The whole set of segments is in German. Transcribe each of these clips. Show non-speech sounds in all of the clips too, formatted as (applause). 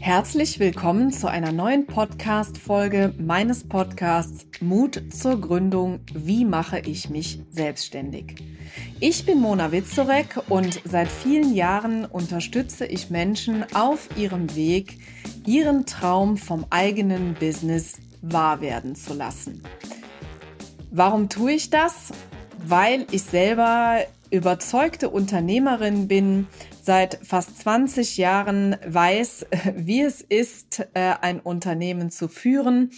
Herzlich willkommen zu einer neuen Podcast-Folge meines Podcasts Mut zur Gründung. Wie mache ich mich selbstständig? Ich bin Mona Witzorek und seit vielen Jahren unterstütze ich Menschen auf ihrem Weg, ihren Traum vom eigenen Business wahr werden zu lassen. Warum tue ich das? Weil ich selber überzeugte Unternehmerin bin, seit fast 20 Jahren weiß, (laughs) wie es ist, äh, ein Unternehmen zu führen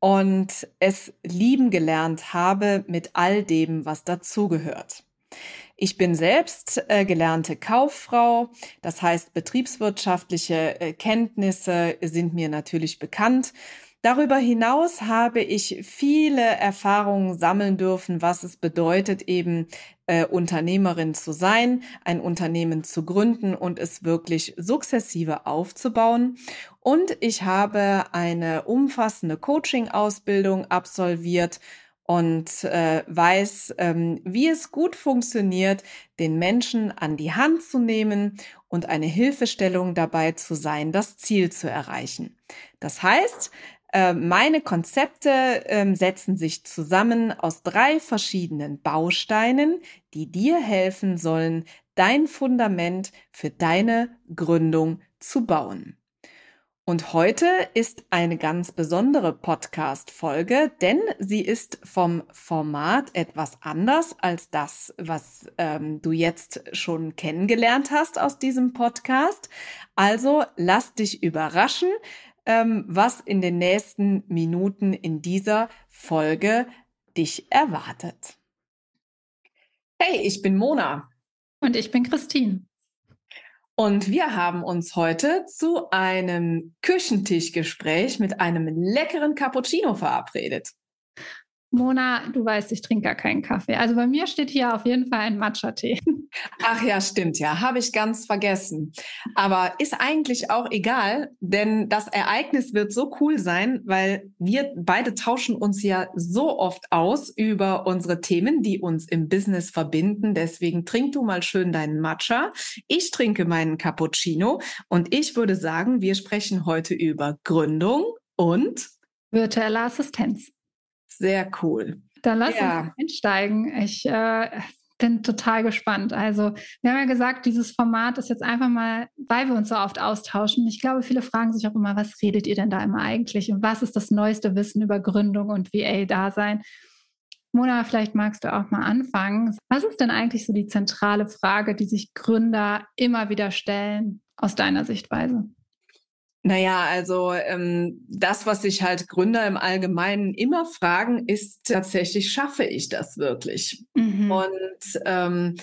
und es lieben gelernt habe mit all dem, was dazugehört. Ich bin selbst äh, gelernte Kauffrau, das heißt betriebswirtschaftliche äh, Kenntnisse sind mir natürlich bekannt Darüber hinaus habe ich viele Erfahrungen sammeln dürfen, was es bedeutet, eben äh, Unternehmerin zu sein, ein Unternehmen zu gründen und es wirklich sukzessive aufzubauen. Und ich habe eine umfassende Coaching-Ausbildung absolviert und äh, weiß, ähm, wie es gut funktioniert, den Menschen an die Hand zu nehmen und eine Hilfestellung dabei zu sein, das Ziel zu erreichen. Das heißt, meine Konzepte äh, setzen sich zusammen aus drei verschiedenen Bausteinen, die dir helfen sollen, dein Fundament für deine Gründung zu bauen. Und heute ist eine ganz besondere Podcast-Folge, denn sie ist vom Format etwas anders als das, was ähm, du jetzt schon kennengelernt hast aus diesem Podcast. Also lass dich überraschen ähm, was in den nächsten Minuten in dieser Folge dich erwartet. Hey, ich bin Mona. Und ich bin Christine. Und wir haben uns heute zu einem Küchentischgespräch mit einem leckeren Cappuccino verabredet. Mona, du weißt, ich trinke gar keinen Kaffee. Also bei mir steht hier auf jeden Fall ein Matcha-Tee. Ach ja, stimmt ja, habe ich ganz vergessen. Aber ist eigentlich auch egal, denn das Ereignis wird so cool sein, weil wir beide tauschen uns ja so oft aus über unsere Themen, die uns im Business verbinden. Deswegen trink du mal schön deinen Matcha. Ich trinke meinen Cappuccino und ich würde sagen, wir sprechen heute über Gründung und virtuelle Assistenz. Sehr cool. Dann lass ja. uns einsteigen. Ich äh, bin total gespannt. Also, wir haben ja gesagt, dieses Format ist jetzt einfach mal, weil wir uns so oft austauschen. Ich glaube, viele fragen sich auch immer, was redet ihr denn da immer eigentlich und was ist das neueste Wissen über Gründung und VA-Dasein? Mona, vielleicht magst du auch mal anfangen. Was ist denn eigentlich so die zentrale Frage, die sich Gründer immer wieder stellen aus deiner Sichtweise? Naja, also ähm, das, was sich halt Gründer im Allgemeinen immer fragen, ist tatsächlich, schaffe ich das wirklich? Mhm. Und ähm,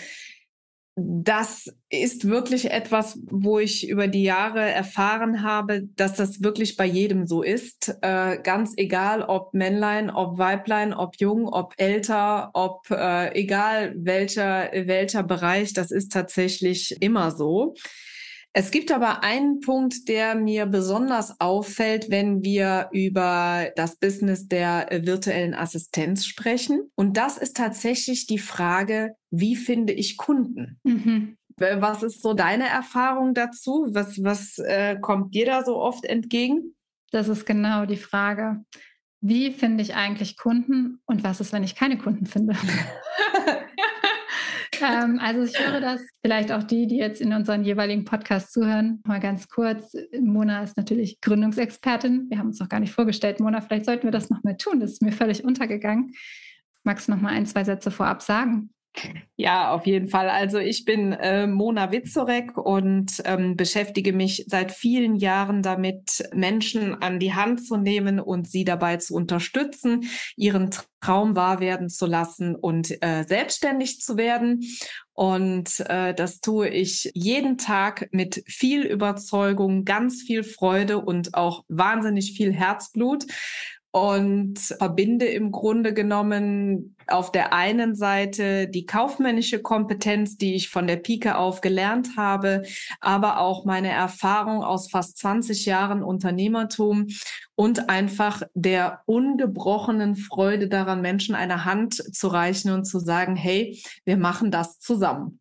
das ist wirklich etwas, wo ich über die Jahre erfahren habe, dass das wirklich bei jedem so ist. Äh, ganz egal, ob Männlein, ob Weiblein, ob jung, ob älter, ob äh, egal welcher, welcher Bereich, das ist tatsächlich immer so. Es gibt aber einen Punkt, der mir besonders auffällt, wenn wir über das Business der äh, virtuellen Assistenz sprechen. Und das ist tatsächlich die Frage, wie finde ich Kunden? Mhm. Was ist so deine Erfahrung dazu? Was, was äh, kommt dir da so oft entgegen? Das ist genau die Frage. Wie finde ich eigentlich Kunden und was ist, wenn ich keine Kunden finde? (laughs) ähm, also ich höre das vielleicht auch die, die jetzt in unseren jeweiligen Podcasts zuhören, mal ganz kurz. Mona ist natürlich Gründungsexpertin. Wir haben uns noch gar nicht vorgestellt. Mona, vielleicht sollten wir das noch mal tun. Das ist mir völlig untergegangen. Magst du noch mal ein, zwei Sätze vorab sagen? Ja, auf jeden Fall. Also ich bin äh, Mona Witzorek und ähm, beschäftige mich seit vielen Jahren damit, Menschen an die Hand zu nehmen und sie dabei zu unterstützen, ihren Traum wahr werden zu lassen und äh, selbstständig zu werden. Und äh, das tue ich jeden Tag mit viel Überzeugung, ganz viel Freude und auch wahnsinnig viel Herzblut und verbinde im Grunde genommen auf der einen Seite die kaufmännische Kompetenz, die ich von der Pike auf gelernt habe, aber auch meine Erfahrung aus fast 20 Jahren Unternehmertum und einfach der ungebrochenen Freude daran, Menschen eine Hand zu reichen und zu sagen, hey, wir machen das zusammen.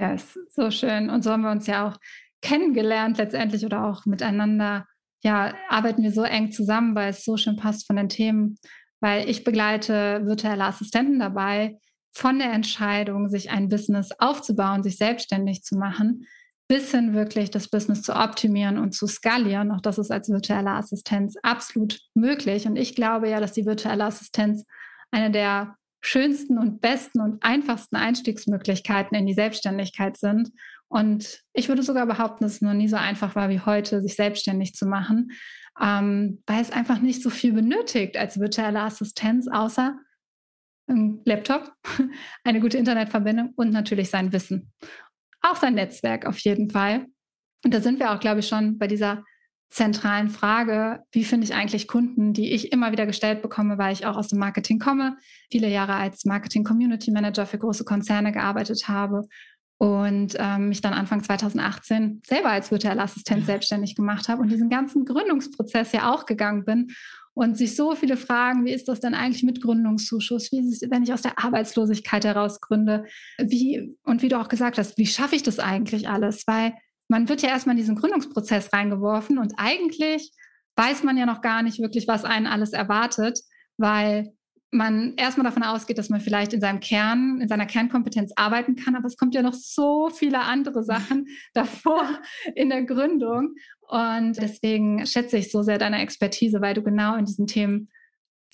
Ja, ist so schön. Und so haben wir uns ja auch kennengelernt letztendlich oder auch miteinander, ja, arbeiten wir so eng zusammen, weil es so schön passt von den Themen, weil ich begleite virtuelle Assistenten dabei, von der Entscheidung, sich ein Business aufzubauen, sich selbstständig zu machen, bis hin wirklich das Business zu optimieren und zu skalieren. Auch das ist als virtuelle Assistenz absolut möglich. Und ich glaube ja, dass die virtuelle Assistenz eine der schönsten und besten und einfachsten Einstiegsmöglichkeiten in die Selbstständigkeit sind. Und ich würde sogar behaupten, dass es noch nie so einfach war wie heute, sich selbstständig zu machen, ähm, weil es einfach nicht so viel benötigt als virtuelle Assistenz, außer ein Laptop, (laughs) eine gute Internetverbindung und natürlich sein Wissen. Auch sein Netzwerk auf jeden Fall. Und da sind wir auch, glaube ich, schon bei dieser zentralen Frage, wie finde ich eigentlich Kunden, die ich immer wieder gestellt bekomme, weil ich auch aus dem Marketing komme, viele Jahre als Marketing Community Manager für große Konzerne gearbeitet habe und ähm, mich dann Anfang 2018 selber als virtuelle Assistent selbstständig gemacht habe und diesen ganzen Gründungsprozess ja auch gegangen bin und sich so viele Fragen, wie ist das denn eigentlich mit Gründungszuschuss? Wie ist es, wenn ich aus der Arbeitslosigkeit heraus gründe? Wie, und wie du auch gesagt hast, wie schaffe ich das eigentlich alles? Weil man wird ja erstmal in diesen Gründungsprozess reingeworfen und eigentlich weiß man ja noch gar nicht wirklich, was einen alles erwartet, weil man erstmal davon ausgeht, dass man vielleicht in seinem Kern, in seiner Kernkompetenz arbeiten kann, aber es kommt ja noch so viele andere Sachen (laughs) davor in der Gründung. Und deswegen schätze ich so sehr deine Expertise, weil du genau in diesen Themen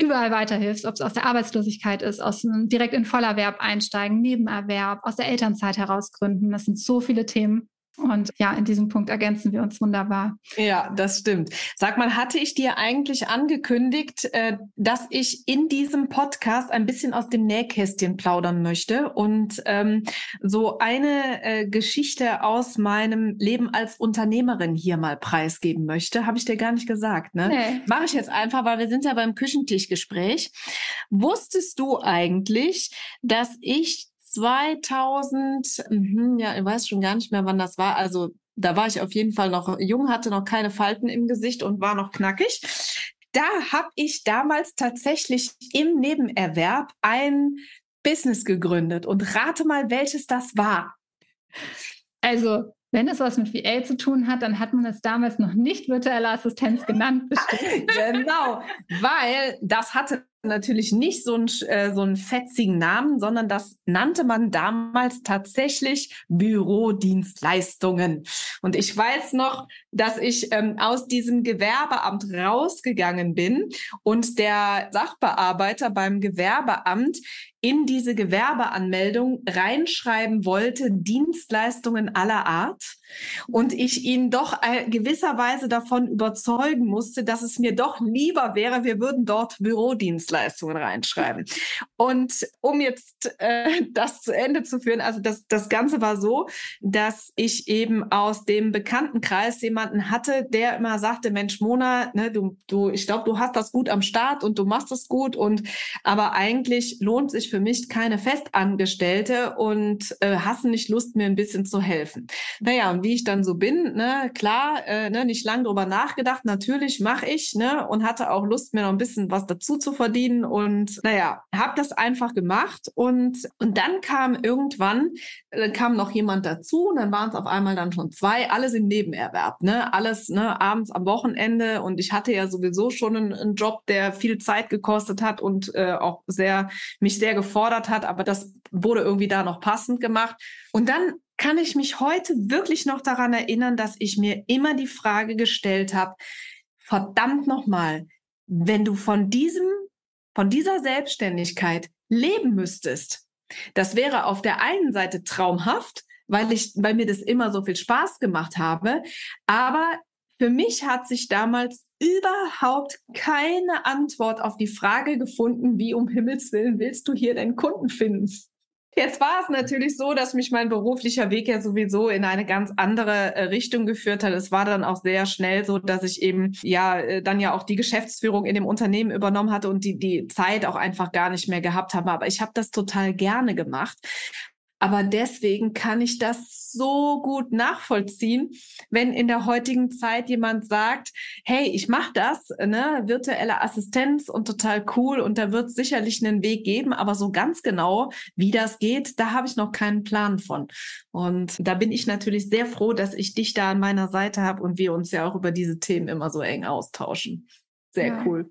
überall weiterhilfst, ob es aus der Arbeitslosigkeit ist, aus direkt in Vollerwerb einsteigen, Nebenerwerb, aus der Elternzeit heraus gründen. Das sind so viele Themen. Und ja, in diesem Punkt ergänzen wir uns wunderbar. Ja, das stimmt. Sag mal, hatte ich dir eigentlich angekündigt, äh, dass ich in diesem Podcast ein bisschen aus dem Nähkästchen plaudern möchte und ähm, so eine äh, Geschichte aus meinem Leben als Unternehmerin hier mal preisgeben möchte? Habe ich dir gar nicht gesagt, ne? Nee. Mache ich jetzt einfach, weil wir sind ja beim Küchentischgespräch. Wusstest du eigentlich, dass ich 2000, mh, ja, ich weiß schon gar nicht mehr, wann das war. Also da war ich auf jeden Fall noch jung, hatte noch keine Falten im Gesicht und war noch knackig. Da habe ich damals tatsächlich im Nebenerwerb ein Business gegründet und rate mal, welches das war. Also wenn es was mit VA zu tun hat, dann hat man es damals noch nicht virtuelle Assistenz genannt. (laughs) genau, weil das hatte natürlich nicht so einen, äh, so einen fetzigen Namen, sondern das nannte man damals tatsächlich Bürodienstleistungen. Und ich weiß noch, dass ich ähm, aus diesem Gewerbeamt rausgegangen bin und der Sachbearbeiter beim Gewerbeamt in diese Gewerbeanmeldung reinschreiben wollte, Dienstleistungen aller Art. Und ich ihn doch äh, gewisserweise davon überzeugen musste, dass es mir doch lieber wäre, wir würden dort Bürodienstleistungen reinschreiben. Und um jetzt äh, das zu Ende zu führen, also das, das Ganze war so, dass ich eben aus dem Bekanntenkreis jemanden hatte, der immer sagte, Mensch, Mona, ne, du, du, ich glaube, du hast das gut am Start und du machst es gut und aber eigentlich lohnt sich für mich keine Festangestellte und äh, hast nicht Lust, mir ein bisschen zu helfen. Naja, und wie ich dann so bin, ne, klar, äh, ne, nicht lang drüber nachgedacht, natürlich mache ich, ne, und hatte auch Lust, mir noch ein bisschen was dazu zu verdienen und naja, habe das einfach gemacht und, und dann kam irgendwann, äh, kam noch jemand dazu und dann waren es auf einmal dann schon zwei, alles im Nebenerwerb, ne, alles, ne, abends am Wochenende und ich hatte ja sowieso schon einen, einen Job, der viel Zeit gekostet hat und äh, auch sehr, mich sehr gefordert hat, aber das wurde irgendwie da noch passend gemacht. Und dann kann ich mich heute wirklich noch daran erinnern, dass ich mir immer die Frage gestellt habe, verdammt nochmal, wenn du von diesem, von dieser Selbstständigkeit leben müsstest, das wäre auf der einen Seite traumhaft, weil ich, weil mir das immer so viel Spaß gemacht habe. Aber für mich hat sich damals überhaupt keine Antwort auf die Frage gefunden, wie um Himmels Willen willst du hier deinen Kunden finden? Jetzt war es natürlich so, dass mich mein beruflicher Weg ja sowieso in eine ganz andere äh, Richtung geführt hat. Es war dann auch sehr schnell so, dass ich eben ja äh, dann ja auch die Geschäftsführung in dem Unternehmen übernommen hatte und die, die Zeit auch einfach gar nicht mehr gehabt habe. Aber ich habe das total gerne gemacht Aber deswegen kann ich das so gut nachvollziehen, wenn in der heutigen Zeit jemand sagt, hey, ich mache das, ne, virtuelle Assistenz und total cool und da wird sicherlich einen Weg geben, aber so ganz genau, wie das geht, da habe ich noch keinen Plan von. Und da bin ich natürlich sehr froh, dass ich dich da an meiner Seite habe und wir uns ja auch über diese Themen immer so eng austauschen. Sehr ja. cool.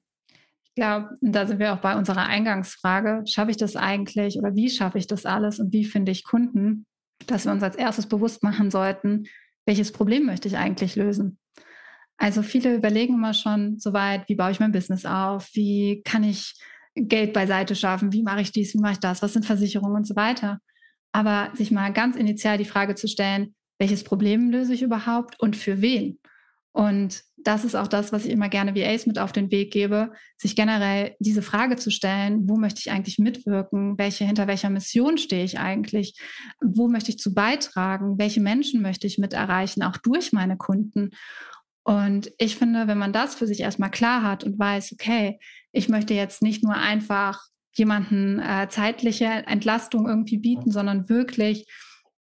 Glaube, da sind wir auch bei unserer Eingangsfrage. Schaffe ich das eigentlich oder wie schaffe ich das alles und wie finde ich Kunden? Dass wir uns als erstes bewusst machen sollten, welches Problem möchte ich eigentlich lösen? Also viele überlegen immer schon soweit, wie baue ich mein Business auf? Wie kann ich Geld beiseite schaffen? Wie mache ich dies? Wie mache ich das? Was sind Versicherungen und so weiter? Aber sich mal ganz initial die Frage zu stellen, welches Problem löse ich überhaupt und für wen? Und das ist auch das, was ich immer gerne VAs mit auf den Weg gebe, sich generell diese Frage zu stellen, wo möchte ich eigentlich mitwirken, welche, hinter welcher Mission stehe ich eigentlich, wo möchte ich zu beitragen, welche Menschen möchte ich mit erreichen, auch durch meine Kunden. Und ich finde, wenn man das für sich erstmal klar hat und weiß, okay, ich möchte jetzt nicht nur einfach jemanden äh, zeitliche Entlastung irgendwie bieten, sondern wirklich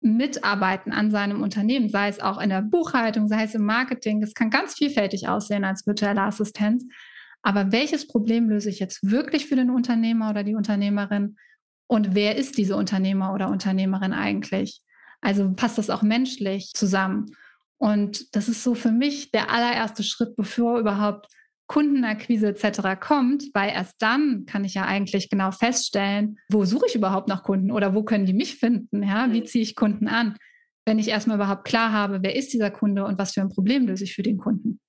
mitarbeiten an seinem Unternehmen, sei es auch in der Buchhaltung, sei es im Marketing. Das kann ganz vielfältig aussehen als virtuelle Assistenz. Aber welches Problem löse ich jetzt wirklich für den Unternehmer oder die Unternehmerin? Und wer ist diese Unternehmer oder Unternehmerin eigentlich? Also passt das auch menschlich zusammen? Und das ist so für mich der allererste Schritt, bevor überhaupt Kundenakquise etc. kommt, weil erst dann kann ich ja eigentlich genau feststellen, wo suche ich überhaupt nach Kunden oder wo können die mich finden? Ja, wie mhm. ziehe ich Kunden an? Wenn ich erstmal überhaupt klar habe, wer ist dieser Kunde und was für ein Problem löse ich für den Kunden.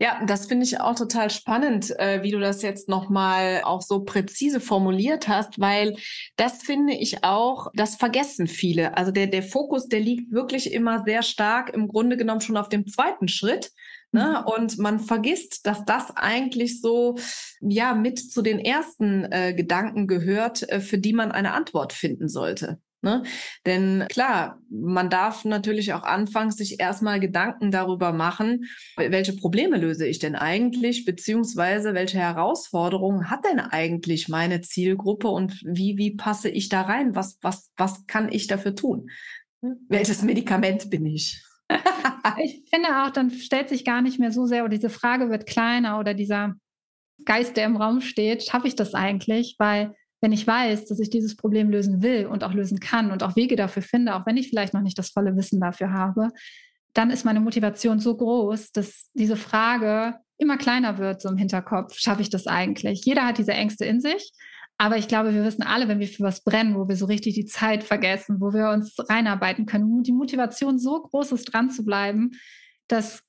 Ja, das finde ich auch total spannend, äh, wie du das jetzt nochmal auch so präzise formuliert hast, weil das finde ich auch, das vergessen viele. Also der, der Fokus, der liegt wirklich immer sehr stark im Grunde genommen schon auf dem zweiten Schritt. Ne? Mhm. Und man vergisst, dass das eigentlich so ja mit zu den ersten äh, Gedanken gehört, äh, für die man eine Antwort finden sollte. Ne? Denn klar, man darf natürlich auch anfangs sich erstmal Gedanken darüber machen, welche Probleme löse ich denn eigentlich, beziehungsweise welche Herausforderungen hat denn eigentlich meine Zielgruppe und wie, wie passe ich da rein? Was, was, was kann ich dafür tun? Welches Medikament bin ich? (laughs) ich finde auch, dann stellt sich gar nicht mehr so sehr, oder diese Frage wird kleiner oder dieser Geist, der im Raum steht, schaffe ich das eigentlich? Weil wenn ich weiß, dass ich dieses Problem lösen will und auch lösen kann und auch Wege dafür finde, auch wenn ich vielleicht noch nicht das volle Wissen dafür habe, dann ist meine Motivation so groß, dass diese Frage immer kleiner wird, so im Hinterkopf. Schaffe ich das eigentlich? Jeder hat diese Ängste in sich. Aber ich glaube, wir wissen alle, wenn wir für was brennen, wo wir so richtig die Zeit vergessen, wo wir uns reinarbeiten können, die Motivation so groß ist, dran zu bleiben, dass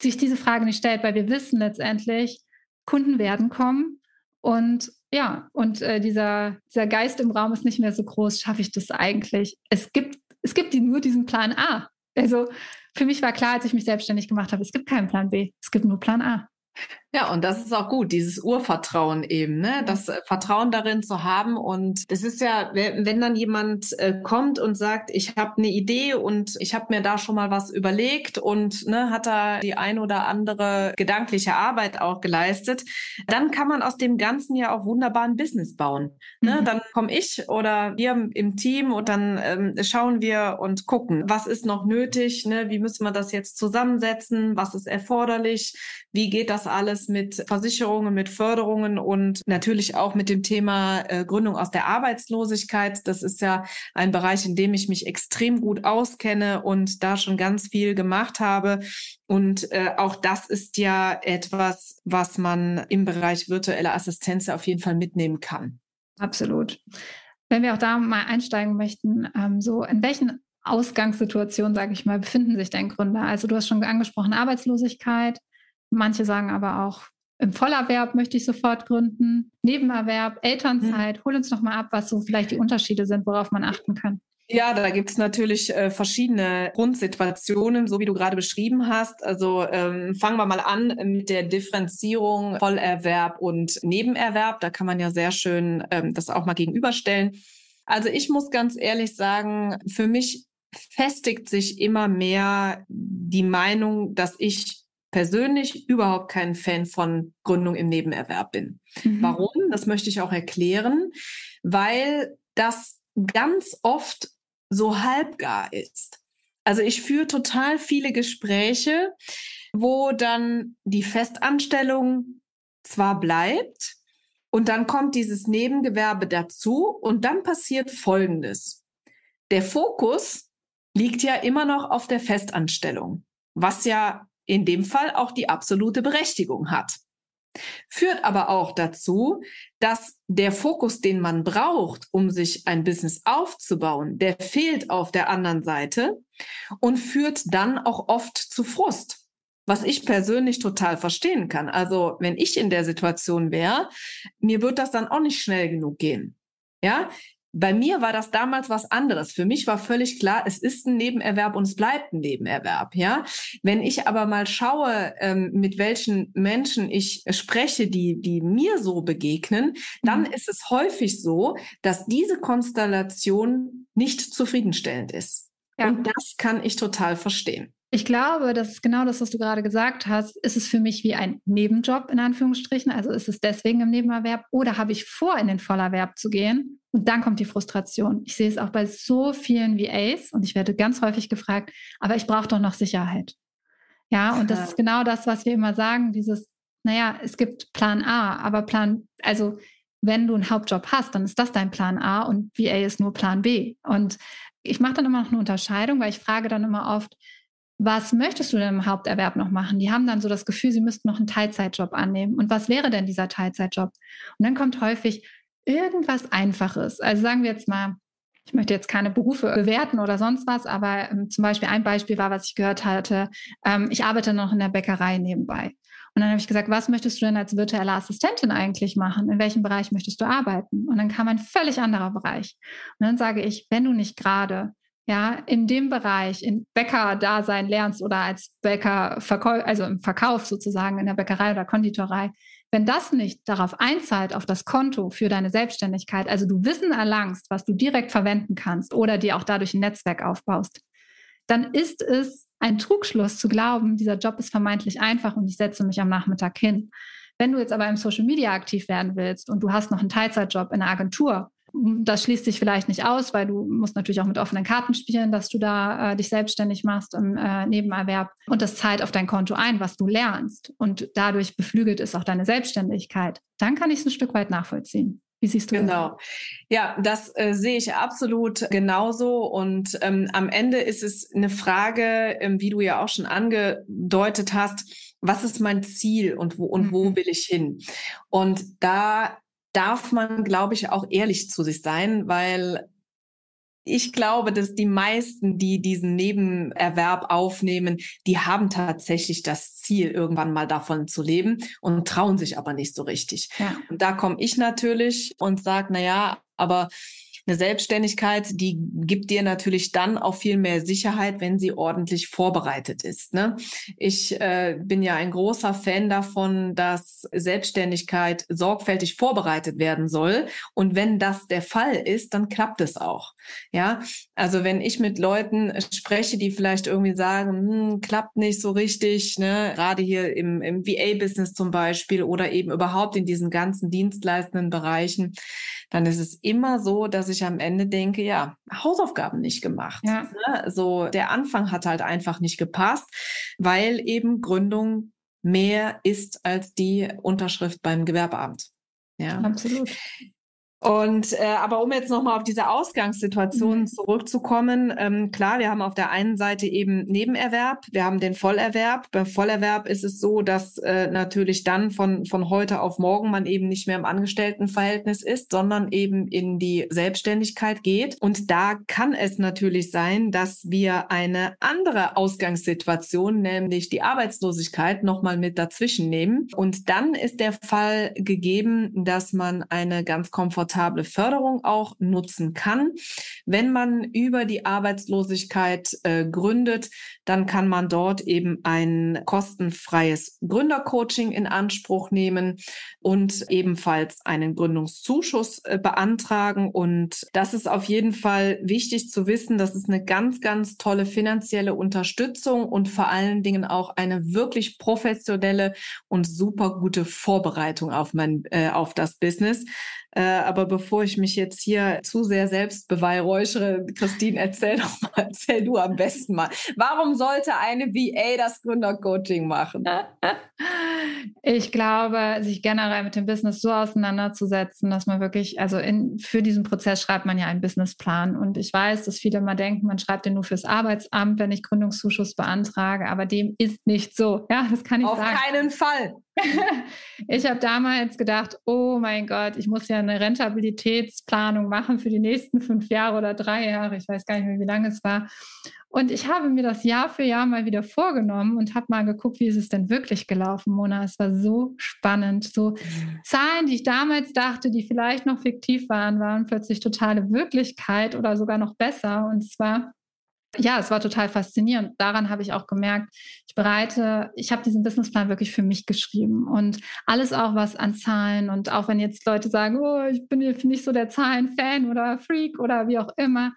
sich diese Frage nicht stellt, weil wir wissen letztendlich, Kunden werden kommen und ja, und äh, dieser, dieser Geist im Raum ist nicht mehr so groß, schaffe ich das eigentlich? Es gibt, es gibt nur diesen Plan A. Also für mich war klar, als ich mich selbstständig gemacht habe, es gibt keinen Plan B, es gibt nur Plan A. Ja, und das ist auch gut, dieses Urvertrauen eben, ne? das äh, Vertrauen darin zu haben. Und das ist ja, wenn dann jemand äh, kommt und sagt, ich habe eine Idee und ich habe mir da schon mal was überlegt und ne, hat da die ein oder andere gedankliche Arbeit auch geleistet, dann kann man aus dem Ganzen ja auch wunderbar ein Business bauen. Ne? Mhm. Dann komme ich oder wir im Team und dann ähm, schauen wir und gucken, was ist noch nötig, ne? wie müssen wir das jetzt zusammensetzen, was ist erforderlich, wie geht das alles mit Versicherungen, mit Förderungen und natürlich auch mit dem Thema äh, Gründung aus der Arbeitslosigkeit. Das ist ja ein Bereich, in dem ich mich extrem gut auskenne und da schon ganz viel gemacht habe. Und äh, auch das ist ja etwas, was man im Bereich virtuelle Assistenz auf jeden Fall mitnehmen kann. Absolut. Wenn wir auch da mal einsteigen möchten, ähm, so in welchen Ausgangssituationen, sage ich mal, befinden sich dein Gründer? Also du hast schon angesprochen, Arbeitslosigkeit, Manche sagen aber auch, im Vollerwerb möchte ich sofort gründen, Nebenerwerb, Elternzeit. Mhm. Hol uns noch mal ab, was so vielleicht die Unterschiede sind, worauf man achten kann. Ja, da gibt es natürlich äh, verschiedene Grundsituationen, so wie du gerade beschrieben hast. Also ähm, fangen wir mal an mit der Differenzierung Vollerwerb und Nebenerwerb. Da kann man ja sehr schön ähm, das auch mal gegenüberstellen. Also ich muss ganz ehrlich sagen, für mich festigt sich immer mehr die Meinung, dass ich persönlich überhaupt kein Fan von Gründung im Nebenerwerb bin. Mhm. Warum? Das möchte ich auch erklären, weil das ganz oft so halbgar ist. Also ich führe total viele Gespräche, wo dann die Festanstellung zwar bleibt und dann kommt dieses Nebengewerbe dazu und dann passiert Folgendes. Der Fokus liegt ja immer noch auf der Festanstellung, was ja in dem Fall auch die absolute Berechtigung hat. Führt aber auch dazu, dass der Fokus, den man braucht, um sich ein Business aufzubauen, der fehlt auf der anderen Seite und führt dann auch oft zu Frust was ich persönlich total verstehen kann. Also wenn ich in der Situation wäre, mir wird das dann auch nicht schnell genug gehen. Ja, bei mir war das damals was anderes. Für mich war völlig klar, es ist ein Nebenerwerb und es bleibt ein Nebenerwerb. Ja, wenn ich aber mal schaue, ähm, mit welchen Menschen ich spreche, die die mir so begegnen, dann mhm. ist es häufig so, dass diese Konstellation nicht zufriedenstellend ist. Ja. Und das kann ich total verstehen. Ich glaube, das ist genau das, was du gerade gesagt hast. Ist es für mich wie ein Nebenjob in Anführungsstrichen? Also ist es deswegen im Nebenerwerb oder habe ich vor, in den Vollerwerb zu gehen? Und dann kommt die Frustration. Ich sehe es auch bei so vielen VAs und ich werde ganz häufig gefragt, aber ich brauche doch noch Sicherheit. Ja, und das ist genau das, was wir immer sagen, dieses, naja, es gibt Plan A, aber Plan, also wenn du einen Hauptjob hast, dann ist das dein Plan A und VA ist nur Plan B. Und ich mache dann immer noch eine Unterscheidung, weil ich frage dann immer oft, was möchtest du denn im Haupterwerb noch machen? Die haben dann so das Gefühl, sie müssten noch einen Teilzeitjob annehmen. Und was wäre denn dieser Teilzeitjob? Und dann kommt häufig irgendwas Einfaches. Also sagen wir jetzt mal, ich möchte jetzt keine Berufe bewerten oder sonst was, aber ähm, zum Beispiel ein Beispiel war, was ich gehört hatte, ähm, ich arbeite noch in der Bäckerei nebenbei. Und dann habe ich gesagt, was möchtest du denn als virtuelle Assistentin eigentlich machen? In welchem Bereich möchtest du arbeiten? Und dann kam ein völlig anderer Bereich. Und dann sage ich, wenn du nicht gerade ja, in dem Bereich, in Bäcker-Dasein lernst oder als Bäcker, also im Verkauf sozusagen in der Bäckerei oder Konditorei, wenn das nicht darauf einzahlt, auf das Konto für deine Selbstständigkeit, also du Wissen erlangst, was du direkt verwenden kannst oder dir auch dadurch ein Netzwerk aufbaust, dann ist es ein Trugschluss zu glauben, dieser Job ist vermeintlich einfach und ich setze mich am Nachmittag hin. Wenn du jetzt aber im Social Media aktiv werden willst und du hast noch einen Teilzeitjob in einer Agentur das schließt sich vielleicht nicht aus, weil du musst natürlich auch mit offenen Karten spielen, dass du da äh, dich selbstständig machst im äh, Nebenerwerb und das zahlt auf dein Konto ein, was du lernst und dadurch beflügelt ist auch deine Selbstständigkeit. Dann kann ich es ein Stück weit nachvollziehen. Wie siehst du genau. das? Ja, das äh, sehe ich absolut genauso. Und ähm, am Ende ist es eine Frage, ähm, wie du ja auch schon angedeutet hast, was ist mein Ziel und wo und wo mhm. will ich hin? Und da darf man, glaube ich, auch ehrlich zu sich sein, weil ich glaube, dass die meisten, die diesen Nebenerwerb aufnehmen, die haben tatsächlich das Ziel, irgendwann mal davon zu leben und trauen sich aber nicht so richtig. Ja. Und da komme ich natürlich und sage, na ja, aber eine Selbstständigkeit, die gibt dir natürlich dann auch viel mehr Sicherheit, wenn sie ordentlich vorbereitet ist. Ne? Ich äh, bin ja ein großer Fan davon, dass Selbstständigkeit sorgfältig vorbereitet werden soll. Und wenn das der Fall ist, dann klappt es auch. Ja, also wenn ich mit Leuten spreche, die vielleicht irgendwie sagen, hm, klappt nicht so richtig, ne, gerade hier im, im VA-Business zum Beispiel oder eben überhaupt in diesen ganzen dienstleistenden Bereichen, dann ist es immer so, dass ich am Ende denke, ja, Hausaufgaben nicht gemacht. Ja. Ne? So der Anfang hat halt einfach nicht gepasst, weil eben Gründung mehr ist als die Unterschrift beim Gewerbeamt. Ja, absolut. Und äh, aber um jetzt nochmal auf diese Ausgangssituation mhm. zurückzukommen, ähm, klar, wir haben auf der einen Seite eben Nebenerwerb, wir haben den Vollerwerb. Beim Vollerwerb ist es so, dass äh, natürlich dann von, von heute auf morgen man eben nicht mehr im Angestelltenverhältnis ist, sondern eben in die Selbstständigkeit geht. Und da kann es natürlich sein, dass wir eine andere Ausgangssituation, nämlich die Arbeitslosigkeit, nochmal mit dazwischen nehmen. Und dann ist der Fall gegeben, dass man eine ganz komfortable komfortable Förderung auch nutzen kann. Wenn man über die Arbeitslosigkeit äh, gründet, dann kann man dort eben ein kostenfreies Gründercoaching in Anspruch nehmen und ebenfalls einen Gründungszuschuss äh, beantragen. Und das ist auf jeden Fall wichtig zu wissen. Das ist eine ganz, ganz tolle finanzielle Unterstützung und vor allen Dingen auch eine wirklich professionelle und super gute Vorbereitung auf mein, äh, auf das Business. Äh, aber bevor ich mich jetzt hier zu sehr selbst beweihräuchere, Christine, erzähl doch mal, erzähl du am besten mal. Warum sollte eine VA das Gründercoaching machen? Ich glaube, sich generell mit dem Business so auseinanderzusetzen, dass man wirklich, also in, für diesen Prozess schreibt man ja einen Businessplan. Und ich weiß, dass viele mal denken, man schreibt den nur fürs Arbeitsamt, wenn ich Gründungszuschuss beantrage, aber dem ist nicht so. Ja, das kann ich Auf sagen. Auf keinen Fall. Ich habe damals gedacht, oh mein Gott, ich muss ja eine Rentabilitätsplanung machen für die nächsten fünf Jahre oder drei Jahre. Ich weiß gar nicht mehr, wie lange es war. Und ich habe mir das Jahr für Jahr mal wieder vorgenommen und habe mal geguckt, wie ist es denn wirklich gelaufen, Mona. Es war so spannend. So. Zahlen, die ich damals dachte, die vielleicht noch fiktiv waren, waren plötzlich totale Wirklichkeit oder sogar noch besser. Und zwar ja, es war total faszinierend. Daran habe ich auch gemerkt, ich bereite, ich habe diesen Businessplan wirklich für mich geschrieben und alles auch was an Zahlen und auch wenn jetzt Leute sagen, oh, ich bin nicht so der Zahlenfan oder Freak oder wie auch immer,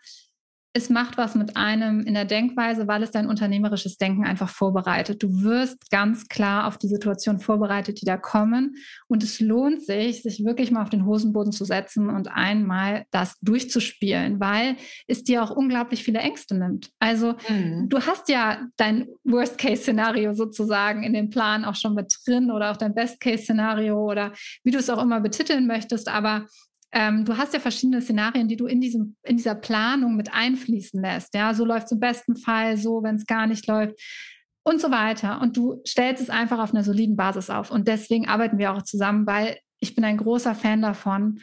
es macht was mit einem in der Denkweise, weil es dein unternehmerisches Denken einfach vorbereitet. Du wirst ganz klar auf die Situation vorbereitet, die da kommen. Und es lohnt sich, sich wirklich mal auf den Hosenboden zu setzen und einmal das durchzuspielen, weil es dir auch unglaublich viele Ängste nimmt. Also mhm. du hast ja dein Worst-Case-Szenario sozusagen in dem Plan auch schon mit drin oder auch dein Best-Case-Szenario oder wie du es auch immer betiteln möchtest. Aber ähm, du hast ja verschiedene Szenarien, die du in, diesem, in dieser Planung mit einfließen lässt. Ja, so läuft es im besten Fall, so, wenn es gar nicht läuft und so weiter. Und du stellst es einfach auf einer soliden Basis auf. Und deswegen arbeiten wir auch zusammen, weil ich bin ein großer Fan davon,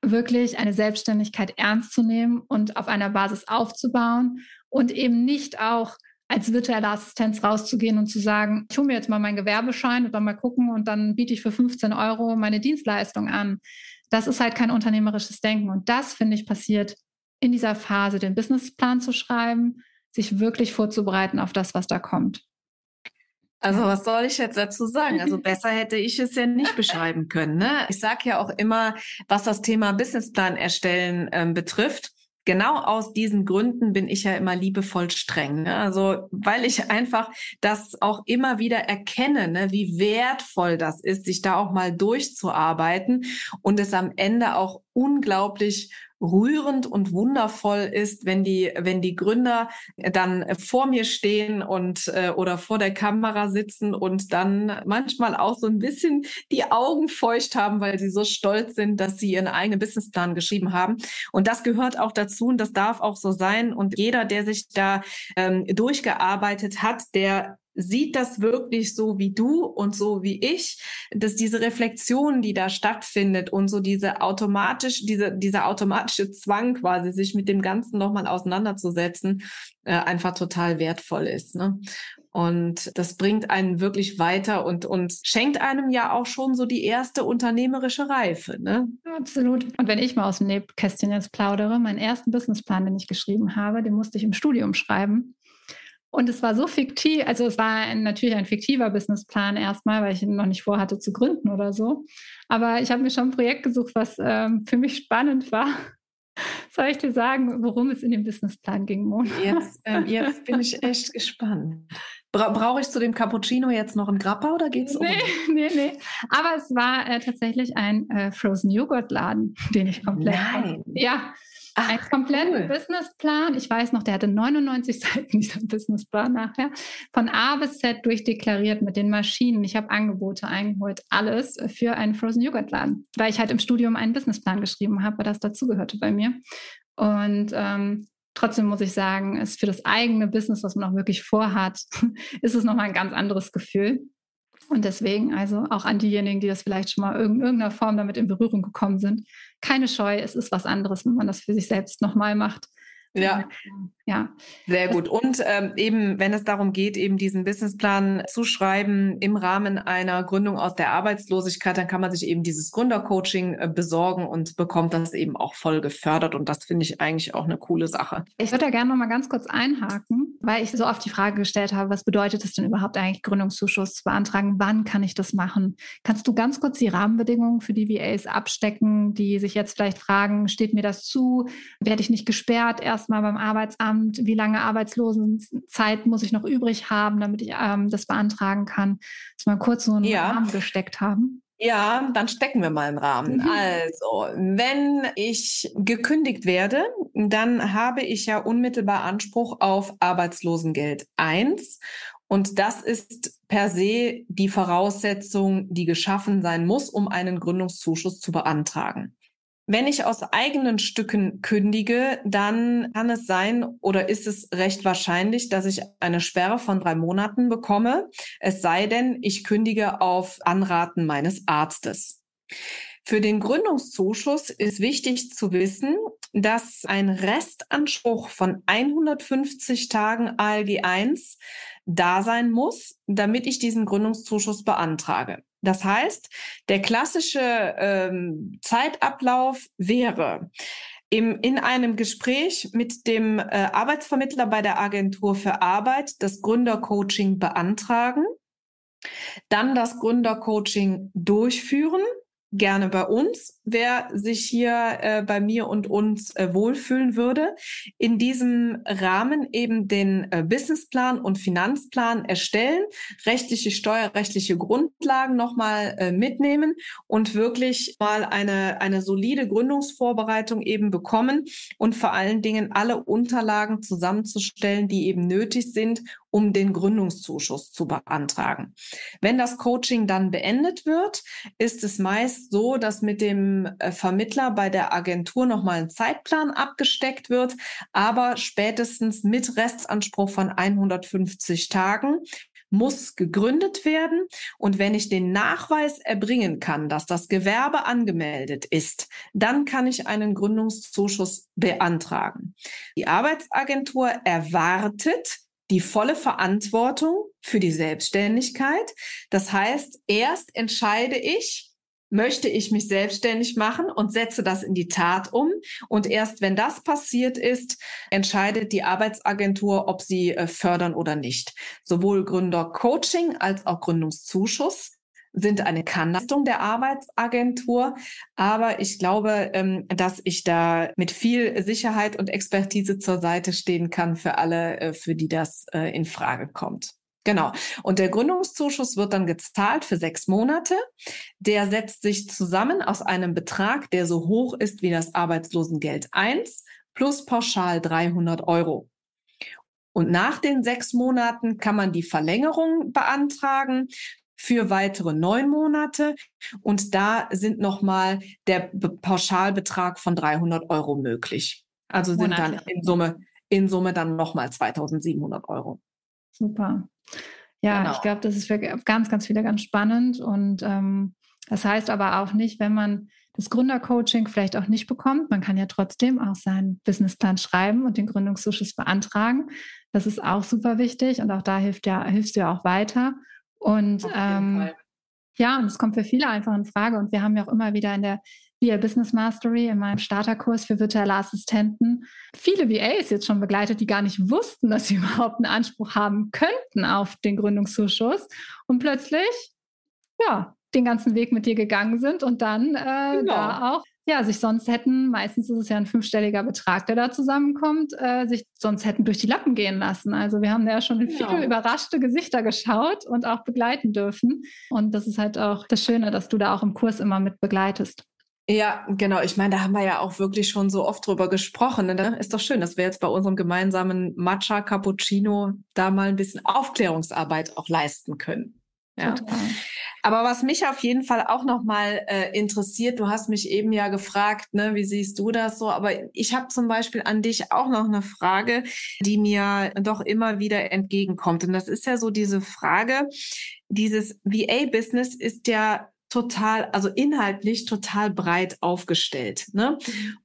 wirklich eine Selbstständigkeit ernst zu nehmen und auf einer Basis aufzubauen und eben nicht auch als virtuelle Assistenz rauszugehen und zu sagen, ich hole mir jetzt mal meinen Gewerbeschein und dann mal gucken und dann biete ich für 15 Euro meine Dienstleistung an. Das ist halt kein unternehmerisches Denken. Und das, finde ich, passiert in dieser Phase, den Businessplan zu schreiben, sich wirklich vorzubereiten auf das, was da kommt. Also was soll ich jetzt dazu sagen? Also (laughs) besser hätte ich es ja nicht beschreiben können. Ne? Ich sage ja auch immer, was das Thema Businessplan erstellen ähm, betrifft, genau aus diesen Gründen bin ich ja immer liebevoll streng. Ne? Also weil ich einfach das auch immer wieder erkenne, ne? wie wertvoll das ist, sich da auch mal durchzuarbeiten und es am Ende auch unglaublich rührend und wundervoll ist, wenn die, wenn die Gründer dann vor mir stehen und äh, oder vor der Kamera sitzen und dann manchmal auch so ein bisschen die Augen feucht haben, weil sie so stolz sind, dass sie ihren eigenen Businessplan geschrieben haben. Und das gehört auch dazu und das darf auch so sein. Und jeder, der sich da ähm, durchgearbeitet hat, der sieht das wirklich so wie du und so wie ich, dass diese Reflexion, die da stattfindet und so diese automatisch, diese, dieser automatische Zwang quasi, sich mit dem Ganzen nochmal auseinanderzusetzen, äh, einfach total wertvoll ist. Ne? Und das bringt einen wirklich weiter und, und schenkt einem ja auch schon so die erste unternehmerische Reife. Ne? Absolut. Und wenn ich mal aus dem Nebkästchen jetzt plaudere, meinen ersten Businessplan, den ich geschrieben habe, den musste ich im Studium schreiben. Und es war so fiktiv, also es war ein, natürlich ein fiktiver Businessplan erstmal, weil ich noch nicht vorhatte zu gründen oder so. Aber ich habe mir schon ein Projekt gesucht, was ähm, für mich spannend war. (laughs) Soll ich dir sagen, worum es in dem Businessplan ging, Mona? Jetzt, äh, jetzt bin ich echt gespannt. Bra Brauche ich zu dem Cappuccino jetzt noch einen Grappa oder geht es um? Nee, (laughs) nee, nee. Aber es war äh, tatsächlich ein äh, Frozen Joghurt Laden, den ich komplett. Nein. Ja, Ach, einen kompletten cool. Businessplan. Ich weiß noch, der hatte 99 (laughs) Seiten, dieser Businessplan nachher. Von A bis Z durchdeklariert mit den Maschinen. Ich habe Angebote eingeholt, alles für einen Frozen Yogurt Laden, weil ich halt im Studium einen Businessplan geschrieben habe, weil das dazugehörte bei mir. Und ähm, trotzdem muss ich sagen, ist für das eigene Business, was man auch wirklich vorhat, (laughs) ist es nochmal ein ganz anderes Gefühl. Und deswegen also auch an diejenigen, die das vielleicht schon mal in irgendeiner Form damit in Berührung gekommen sind, keine Scheu, es ist was anderes, wenn man das für sich selbst nochmal macht. Ja. Ja. Sehr gut. Und ähm, eben, wenn es darum geht, eben diesen Businessplan zu schreiben im Rahmen einer Gründung aus der Arbeitslosigkeit, dann kann man sich eben dieses Gründercoaching äh, besorgen und bekommt das eben auch voll gefördert. Und das finde ich eigentlich auch eine coole Sache. Ich würde da gerne noch mal ganz kurz einhaken, weil ich so oft die Frage gestellt habe, was bedeutet es denn überhaupt eigentlich, Gründungszuschuss zu beantragen? Wann kann ich das machen? Kannst du ganz kurz die Rahmenbedingungen für die VAs abstecken, die sich jetzt vielleicht fragen, steht mir das zu? Werde ich nicht gesperrt erstmal beim Arbeitsamt? Arbeitsamt, wie lange Arbeitslosenzeit muss ich noch übrig haben, damit ich ähm, das beantragen kann, dass wir kurz so einen ja. Rahmen gesteckt haben. Ja, dann stecken wir mal einen Rahmen. Mhm. Also, wenn ich gekündigt werde, dann habe ich ja unmittelbar Anspruch auf Arbeitslosengeld 1. Und das ist per se die Voraussetzung, die geschaffen sein muss, um einen Gründungszuschuss zu beantragen. Wenn ich aus eigenen Stücken kündige, dann kann es sein oder ist es recht wahrscheinlich, dass ich eine Sperre von drei Monaten bekomme. Es sei denn, ich kündige auf Anraten meines Arztes. Für den Gründungszuschuss ist wichtig zu wissen, dass ein Restanspruch von 150 Tagen ALG 1 da sein muss, damit ich diesen Gründungszuschuss beantrage. Das heißt, der klassische ähm, Zeitablauf wäre, im, in einem Gespräch mit dem äh, Arbeitsvermittler bei der Agentur für Arbeit das Gründercoaching beantragen, dann das Gründercoaching durchführen, gerne bei uns, wer sich hier äh, bei mir und uns äh, wohlfühlen würde. In diesem Rahmen eben den äh, Businessplan und Finanzplan erstellen, rechtliche, steuerrechtliche Grundlagen nochmal äh, mitnehmen und wirklich mal eine, eine solide Gründungsvorbereitung eben bekommen und vor allen Dingen alle Unterlagen zusammenzustellen, die eben nötig sind, um den Gründungszuschuss zu beantragen. Wenn das Coaching dann beendet wird, ist es meist so, dass mit dem äh, Vermittler bei der Agentur nochmal ein Zeitplan abgesteckt wird, aber spätestens mit Restanspruch von 150 Tagen muss gegründet werden. Und wenn ich den Nachweis erbringen kann, dass das Gewerbe angemeldet ist, dann kann ich einen Gründungszuschuss beantragen. Die Arbeitsagentur erwartet, die volle Verantwortung für die Selbstständigkeit. Das heißt, erst entscheide ich, möchte ich mich selbstständig machen und setze das in die Tat um. Und erst wenn das passiert ist, entscheidet die Arbeitsagentur, ob sie äh, fördern oder nicht. Sowohl Gründercoaching als auch Gründungszuschuss sind eine Kannleistung der Arbeitsagentur. Aber ich glaube, ähm, dass ich da mit viel Sicherheit und Expertise zur Seite stehen kann für alle, äh, für die das äh, in Frage kommt. Genau. Und der Gründungszuschuss wird dann gezahlt für sechs Monate. Der setzt sich zusammen aus einem Betrag, der so hoch ist wie das Arbeitslosengeld 1 plus pauschal 300 Euro. Und nach den sechs Monaten kann man die Verlängerung beantragen für weitere neun Monate. Und da sind nochmal der Pauschalbetrag von 300 Euro möglich. Also sind Monate. dann in Summe, in Summe dann nochmal 2700 Euro. Super. Ja, genau. ich glaube, das ist für ganz, ganz viele ganz spannend. Und ähm, das heißt aber auch nicht, wenn man das Gründercoaching vielleicht auch nicht bekommt, man kann ja trotzdem auch seinen Businessplan schreiben und den Gründungszuschuss beantragen. Das ist auch super wichtig und auch da hilft ja, hilfst du ja auch weiter. Und ähm, ja, und es kommt für viele einfach in Frage. Und wir haben ja auch immer wieder in der VA Business Mastery, in meinem Starterkurs für virtuelle Assistenten, viele VAs jetzt schon begleitet, die gar nicht wussten, dass sie (laughs) überhaupt einen Anspruch haben könnten auf den Gründungszuschuss. Und plötzlich, ja, den ganzen Weg mit dir gegangen sind und dann äh, genau. da auch ja, sich sonst hätten, meistens ist es ja ein fünfstelliger Betrag, der da zusammenkommt, äh, sich sonst hätten durch die Lappen gehen lassen. Also wir haben da ja schon in viele überraschte Gesichter geschaut und auch begleiten dürfen. Und das ist halt auch das Schöne, dass du da auch im Kurs immer mit begleitest. Ja, genau. Ich meine, da haben wir ja auch wirklich schon so oft drüber gesprochen. Ne? Ist doch schön, dass wir jetzt bei unserem gemeinsamen Matcha Cappuccino da mal ein bisschen Aufklärungsarbeit auch leisten können. Ja. Total. Aber was mich auf jeden Fall auch nochmal äh, interessiert, du hast mich eben ja gefragt, ne, wie siehst du das so? Aber ich habe zum Beispiel an dich auch noch eine Frage, die mir doch immer wieder entgegenkommt. Und das ist ja so diese Frage, dieses VA-Business ist ja total, also inhaltlich total breit aufgestellt. Ne?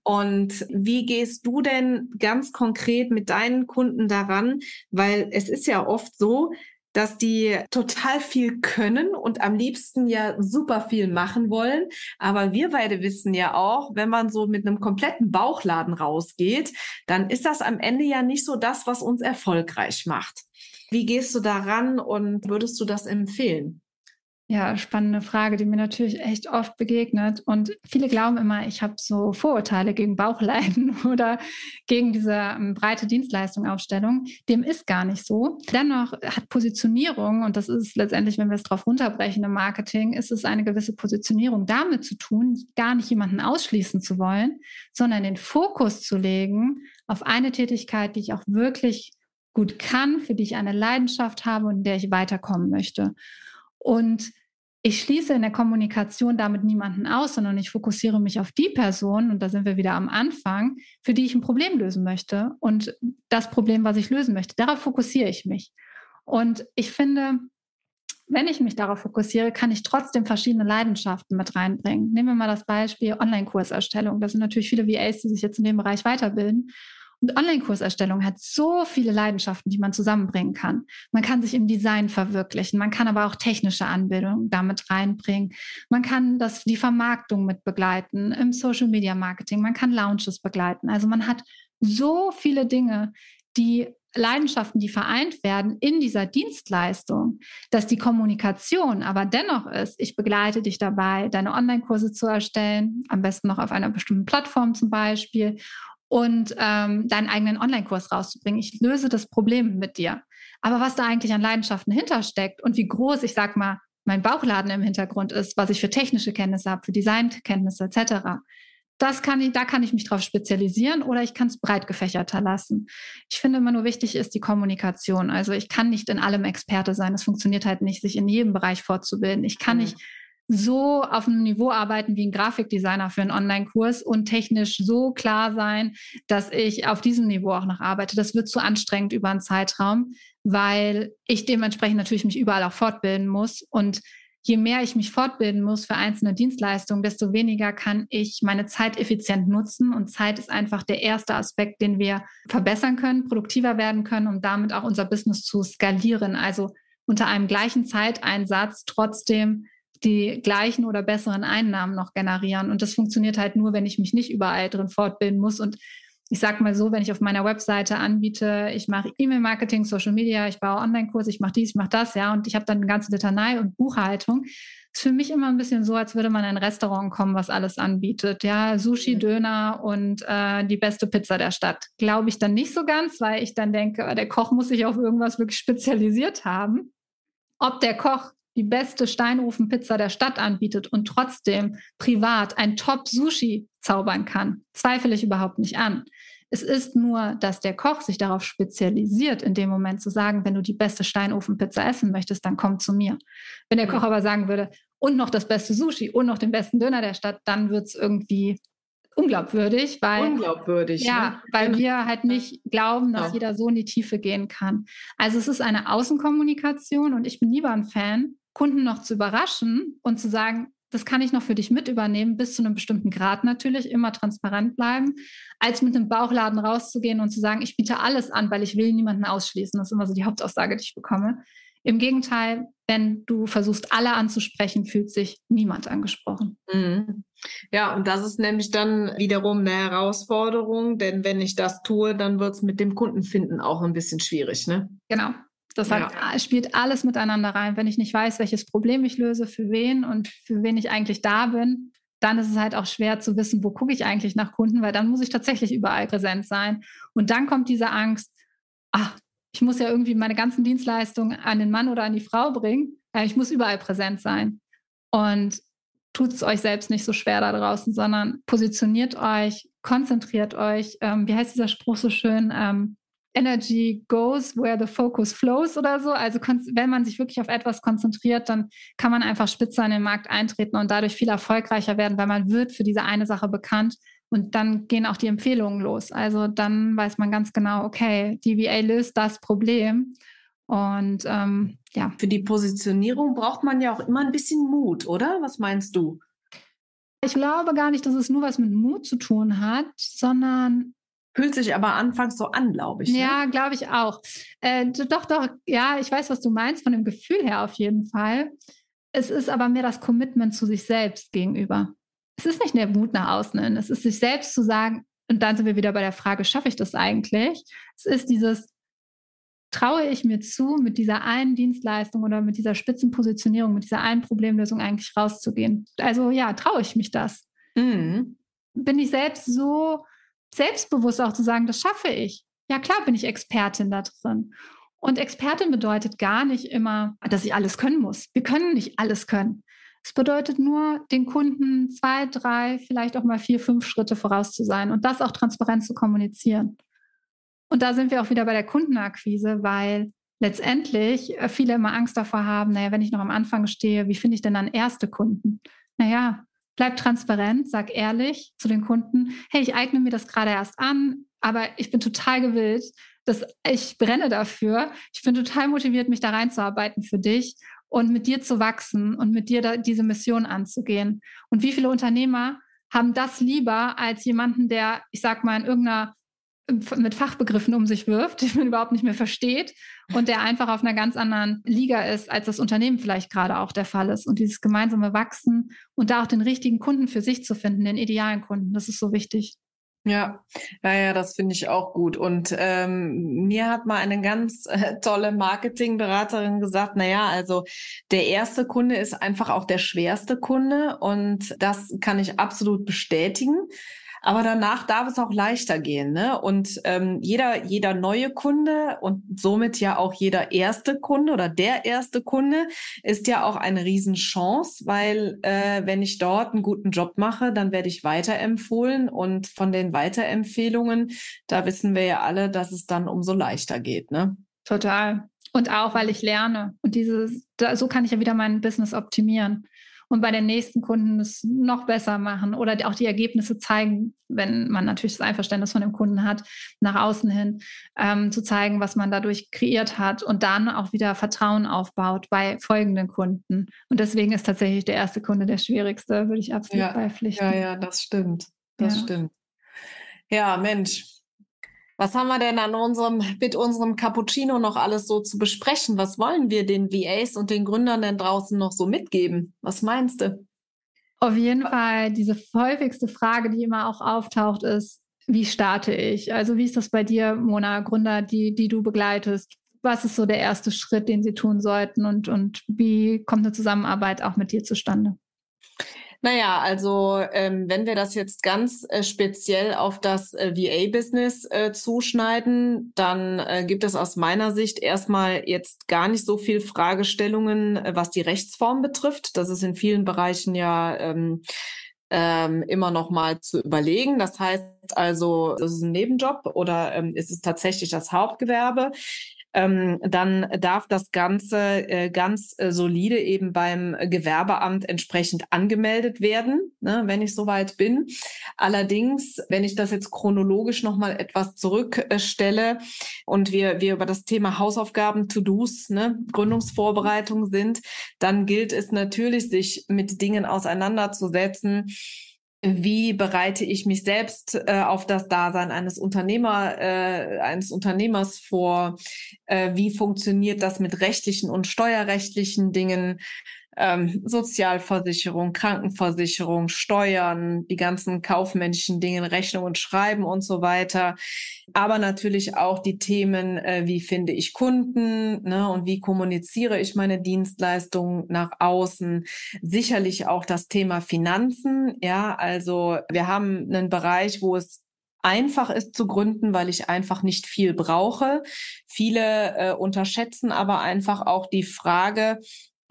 Und wie gehst du denn ganz konkret mit deinen Kunden daran? Weil es ist ja oft so, dass die total viel können und am liebsten ja super viel machen wollen. Aber wir beide wissen ja auch, wenn man so mit einem kompletten Bauchladen rausgeht, dann ist das am Ende ja nicht so das, was uns erfolgreich macht. Wie gehst du daran und würdest du das empfehlen? Ja, spannende Frage, die mir natürlich echt oft begegnet. Und viele glauben immer, ich habe so Vorurteile gegen Bauchleiden (laughs) oder gegen diese ähm, breite Dienstleistungsaufstellung. Dem ist gar nicht so. Dennoch hat Positionierung, und das ist letztendlich, wenn wir es darauf runterbrechen im Marketing, ist es eine gewisse Positionierung damit zu tun, gar nicht jemanden ausschließen zu wollen, sondern den Fokus zu legen auf eine Tätigkeit, die ich auch wirklich gut kann, für die ich eine Leidenschaft habe und in der ich weiterkommen möchte. Und ich schließe in der Kommunikation damit niemanden aus, sondern ich fokussiere mich auf die Person, und da sind wir wieder am Anfang, für die ich ein Problem lösen möchte. Und das Problem, was ich lösen möchte, darauf fokussiere ich mich. Und ich finde, wenn ich mich darauf fokussiere, kann ich trotzdem verschiedene Leidenschaften mit reinbringen. Nehmen wir mal das Beispiel Online-Kurserstellung. Da sind natürlich viele VAs, die sich jetzt in dem Bereich weiterbilden. Und Online-Kurserstellung hat so viele Leidenschaften, die man zusammenbringen kann. Man kann sich im Design verwirklichen, man kann aber auch technische Anbindungen damit reinbringen. Man kann das, die Vermarktung mit begleiten, im Social Media Marketing, man kann Launches begleiten. Also man hat so viele Dinge, die Leidenschaften, die vereint werden in dieser Dienstleistung, dass die Kommunikation aber dennoch ist, ich begleite dich dabei, deine Online-Kurse zu erstellen, am besten noch auf einer bestimmten Plattform zum Beispiel und ähm, deinen eigenen Online-Kurs rauszubringen. Ich löse das Problem mit dir. Aber was da eigentlich an Leidenschaften hintersteckt und wie groß, ich sag mal, mein Bauchladen im Hintergrund ist, was ich für technische Kenntnisse habe, für Designkenntnisse etc., das kann ich, da kann ich mich drauf spezialisieren oder ich kann es breit gefächerter lassen. Ich finde immer nur wichtig ist die Kommunikation. Also ich kann nicht in allem Experte sein. Es funktioniert halt nicht, sich in jedem Bereich fortzubilden. Ich kann mhm. nicht so auf einem Niveau arbeiten wie ein Grafikdesigner für einen Online-Kurs und technisch so klar sein, dass ich auf diesem Niveau auch noch arbeite. Das wird zu anstrengend über einen Zeitraum, weil ich dementsprechend natürlich mich überall auch fortbilden muss. Und je mehr ich mich fortbilden muss für einzelne Dienstleistungen, desto weniger kann ich meine Zeit effizient nutzen. Und Zeit ist einfach der erste Aspekt, den wir verbessern können, produktiver werden können, um damit auch unser Business zu skalieren. Also unter einem gleichen Zeiteinsatz trotzdem die gleichen oder besseren Einnahmen noch generieren. Und das funktioniert halt nur, wenn ich mich nicht überall drin fortbilden muss. Und ich sage mal so, wenn ich auf meiner Webseite anbiete, ich mache E-Mail-Marketing, Social Media, ich baue Online-Kurse, ich mache dies, ich mache das, ja, und ich habe dann eine ganze Litanei und Buchhaltung. Ist für mich immer ein bisschen so, als würde man in ein Restaurant kommen, was alles anbietet. Ja, Sushi, Döner und äh, die beste Pizza der Stadt. Glaube ich dann nicht so ganz, weil ich dann denke, der Koch muss sich auf irgendwas wirklich spezialisiert haben. Ob der Koch die beste Steinofenpizza der Stadt anbietet und trotzdem privat ein Top-Sushi zaubern kann, zweifle ich überhaupt nicht an. Es ist nur, dass der Koch sich darauf spezialisiert, in dem Moment zu sagen, wenn du die beste Steinofenpizza essen möchtest, dann komm zu mir. Wenn der Koch aber sagen würde, und noch das beste Sushi und noch den besten Döner der Stadt, dann wird es irgendwie unglaubwürdig, weil, unglaubwürdig, ja, ne? weil wir halt nicht glauben, dass ja. jeder so in die Tiefe gehen kann. Also es ist eine Außenkommunikation und ich bin lieber ein Fan, Kunden noch zu überraschen und zu sagen, das kann ich noch für dich mit übernehmen, bis zu einem bestimmten Grad natürlich, immer transparent bleiben, als mit einem Bauchladen rauszugehen und zu sagen, ich biete alles an, weil ich will niemanden ausschließen. Das ist immer so die Hauptaussage, die ich bekomme. Im Gegenteil, wenn du versuchst, alle anzusprechen, fühlt sich niemand angesprochen. Mhm. Ja, und das ist nämlich dann wiederum eine Herausforderung, denn wenn ich das tue, dann wird es mit dem Kundenfinden auch ein bisschen schwierig, ne? Genau. Das ja. hat, spielt alles miteinander rein. Wenn ich nicht weiß, welches Problem ich löse, für wen und für wen ich eigentlich da bin, dann ist es halt auch schwer zu wissen, wo gucke ich eigentlich nach Kunden, weil dann muss ich tatsächlich überall präsent sein. Und dann kommt diese Angst, ach, ich muss ja irgendwie meine ganzen Dienstleistungen an den Mann oder an die Frau bringen. Ich muss überall präsent sein. Und tut es euch selbst nicht so schwer da draußen, sondern positioniert euch, konzentriert euch. Ähm, wie heißt dieser Spruch so schön? Ähm, Energy goes where the focus flows oder so. Also wenn man sich wirklich auf etwas konzentriert, dann kann man einfach spitzer in den Markt eintreten und dadurch viel erfolgreicher werden, weil man wird für diese eine Sache bekannt und dann gehen auch die Empfehlungen los. Also dann weiß man ganz genau, okay, DVA löst das Problem. Und ähm, ja. Für die Positionierung braucht man ja auch immer ein bisschen Mut, oder? Was meinst du? Ich glaube gar nicht, dass es nur was mit Mut zu tun hat, sondern Fühlt sich aber anfangs so an, glaube ich. Ne? Ja, glaube ich auch. Äh, doch, doch, ja, ich weiß, was du meinst, von dem Gefühl her auf jeden Fall. Es ist aber mehr das Commitment zu sich selbst gegenüber. Es ist nicht der Mut nach außen hin, es ist sich selbst zu sagen, und dann sind wir wieder bei der Frage, schaffe ich das eigentlich? Es ist dieses, traue ich mir zu, mit dieser einen Dienstleistung oder mit dieser Spitzenpositionierung, mit dieser einen Problemlösung eigentlich rauszugehen? Also ja, traue ich mich das? Mhm. Bin ich selbst so selbstbewusst auch zu sagen, das schaffe ich? Ja, klar bin ich Expertin da drin. Und Expertin bedeutet gar nicht immer, dass ich alles können muss. Wir können nicht alles können. Es bedeutet nur, den Kunden zwei, drei, vielleicht auch mal vier, fünf Schritte voraus zu sein und das auch transparent zu kommunizieren. Und da sind wir auch wieder bei der Kundenakquise, weil letztendlich äh, viele immer Angst davor haben, naja, wenn ich noch am Anfang stehe, wie finde ich denn dann erste Kunden? Naja, bleib transparent, sag ehrlich zu den Kunden, hey, ich eigne mir das gerade erst an, aber ich bin total gewillt, dass ich brenne dafür. Ich bin total motiviert, mich da reinzuarbeiten für dich und mit dir zu wachsen und mit dir diese Mission anzugehen. Und wie viele Unternehmer haben das lieber als jemanden, der, ich sag mal, in irgendeiner mit Fachbegriffen um sich wirft, (laughs) die man überhaupt nicht mehr versteht und der einfach auf einer ganz anderen Liga ist, als das Unternehmen vielleicht gerade auch der Fall ist. Und dieses gemeinsame Wachsen und da auch den richtigen Kunden für sich zu finden, den idealen Kunden, das ist so wichtig. Ja, naja, das finde ich auch gut. Und ähm, mir hat mal eine ganz äh, tolle Marketingberaterin gesagt, naja, also der erste Kunde ist einfach auch der schwerste Kunde und das kann ich absolut bestätigen. Aber danach darf es auch leichter gehen. Ne? Und ähm, jeder, jeder neue Kunde und somit ja auch jeder erste Kunde oder der erste Kunde ist ja auch eine Riesenchance, weil äh, wenn ich dort einen guten Job mache, dann werde ich weiterempfohlen. Und von den Weiterempfehlungen, da wissen wir ja alle, dass es dann umso leichter geht. Ne? Total. Und auch, weil ich lerne. Und dieses, da, so kann ich ja wieder mein Business optimieren und bei den nächsten Kunden es noch besser machen oder auch die Ergebnisse zeigen, wenn man natürlich das Einverständnis von dem Kunden hat, nach außen hin, ähm, zu zeigen, was man dadurch kreiert hat und dann auch wieder Vertrauen aufbaut bei folgenden Kunden. Und deswegen ist tatsächlich der erste Kunde der schwierigste, würde ich absolut ja, beipflichten. Ja, ja, das stimmt. Das ja. stimmt. Ja, Mensch, was haben wir denn an unserem, mit unserem Cappuccino noch alles so zu besprechen? Was wollen wir den VAs und den Gründern denn draußen noch so mitgeben? Was meinst du? Auf jeden Fall, diese häufigste Frage, die immer auch auftaucht, ist, wie starte ich? Also wie ist das bei dir, Mona, Gründer, die, die du begleitest? Was ist so der erste Schritt, den sie tun sollten und, und wie kommt eine Zusammenarbeit auch mit dir zustande? Naja, also ähm, wenn wir das jetzt ganz äh, speziell auf das äh, VA-Business äh, zuschneiden, dann äh, gibt es aus meiner Sicht erstmal jetzt gar nicht so viel Fragestellungen, äh, was die Rechtsform betrifft. Das ist in vielen Bereichen ja ähm, ähm, immer noch mal zu überlegen. Das heißt also, ist es ein Nebenjob oder ähm, ist es tatsächlich das Hauptgewerbe? Ähm, dann darf das Ganze äh, ganz äh, solide eben beim Gewerbeamt entsprechend angemeldet werden, ne, wenn ich soweit bin. Allerdings, wenn ich das jetzt chronologisch nochmal etwas zurückstelle und wir, wir über das Thema Hausaufgaben, To-Dos, ne, Gründungsvorbereitung sind, dann gilt es natürlich, sich mit Dingen auseinanderzusetzen, wie bereite ich mich selbst äh, auf das Dasein eines Unternehmer, äh, eines Unternehmers vor? Äh, wie funktioniert das mit rechtlichen und steuerrechtlichen Dingen? Ähm, Sozialversicherung, Krankenversicherung, Steuern, die ganzen kaufmännischen Dinge, Rechnungen schreiben und so weiter. Aber natürlich auch die Themen, äh, wie finde ich Kunden ne, und wie kommuniziere ich meine Dienstleistungen nach außen. Sicherlich auch das Thema Finanzen. Ja, also wir haben einen Bereich, wo es einfach ist zu gründen, weil ich einfach nicht viel brauche. Viele äh, unterschätzen aber einfach auch die Frage,